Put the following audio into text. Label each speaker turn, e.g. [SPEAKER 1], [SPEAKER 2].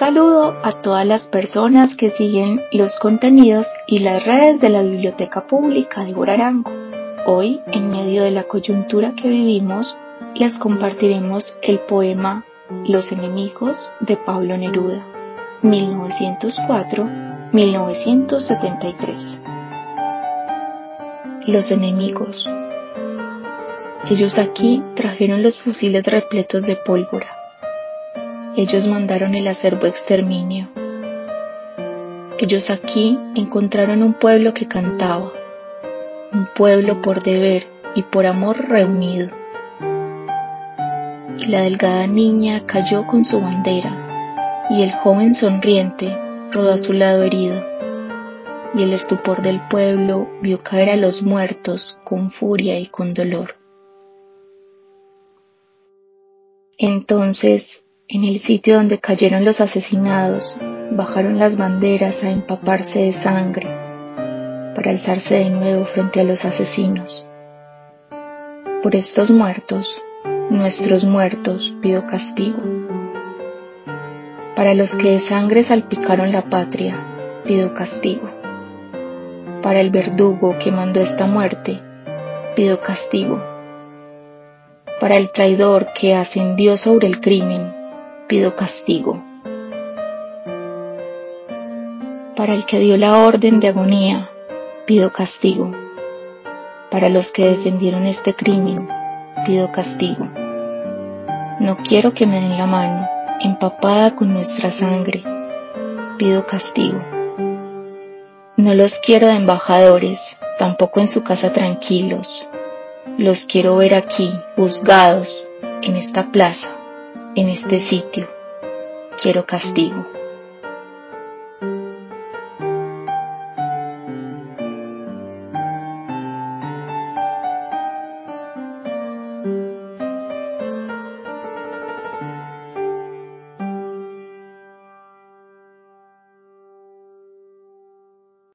[SPEAKER 1] saludo a todas las personas que siguen los contenidos y las redes de la Biblioteca Pública de Guararango. Hoy, en medio de la coyuntura que vivimos, les compartiremos el poema Los enemigos de Pablo Neruda, 1904-1973. Los enemigos. Ellos aquí trajeron los fusiles repletos de pólvora ellos mandaron el acervo exterminio. Ellos aquí encontraron un pueblo que cantaba, un pueblo por deber y por amor reunido. Y la delgada niña cayó con su bandera, y el joven sonriente rodó a su lado herido, y el estupor del pueblo vio caer a los muertos con furia y con dolor. Entonces en el sitio donde cayeron los asesinados, bajaron las banderas a empaparse de sangre para alzarse de nuevo frente a los asesinos. Por estos muertos, nuestros muertos, pido castigo. Para los que de sangre salpicaron la patria, pido castigo. Para el verdugo que mandó esta muerte, pido castigo. Para el traidor que ascendió sobre el crimen, pido castigo. Para el que dio la orden de agonía, pido castigo. Para los que defendieron este crimen, pido castigo. No quiero que me den la mano, empapada con nuestra sangre, pido castigo. No los quiero de embajadores, tampoco en su casa tranquilos. Los quiero ver aquí, juzgados, en esta plaza en este sitio. Quiero castigo.